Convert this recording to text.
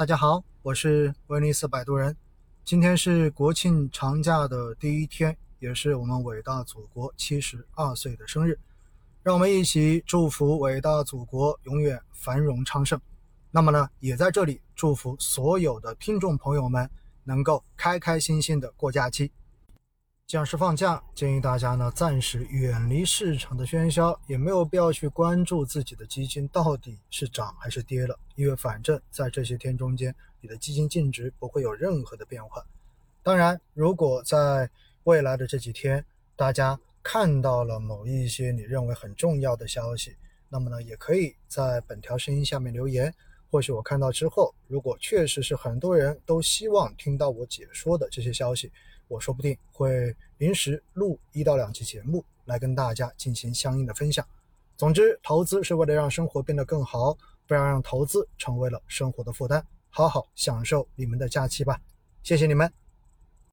大家好，我是威尼斯摆渡人。今天是国庆长假的第一天，也是我们伟大祖国七十二岁的生日。让我们一起祝福伟大祖国永远繁荣昌盛。那么呢，也在这里祝福所有的听众朋友们能够开开心心的过假期。既然是放假，建议大家呢暂时远离市场的喧嚣，也没有必要去关注自己的基金到底是涨还是跌了，因为反正在这些天中间，你的基金净值不会有任何的变化。当然，如果在未来的这几天，大家看到了某一些你认为很重要的消息，那么呢，也可以在本条声音下面留言，或许我看到之后，如果确实是很多人都希望听到我解说的这些消息。我说不定会临时录一到两期节目来跟大家进行相应的分享。总之，投资是为了让生活变得更好，不要让投资成为了生活的负担。好好享受你们的假期吧，谢谢你们。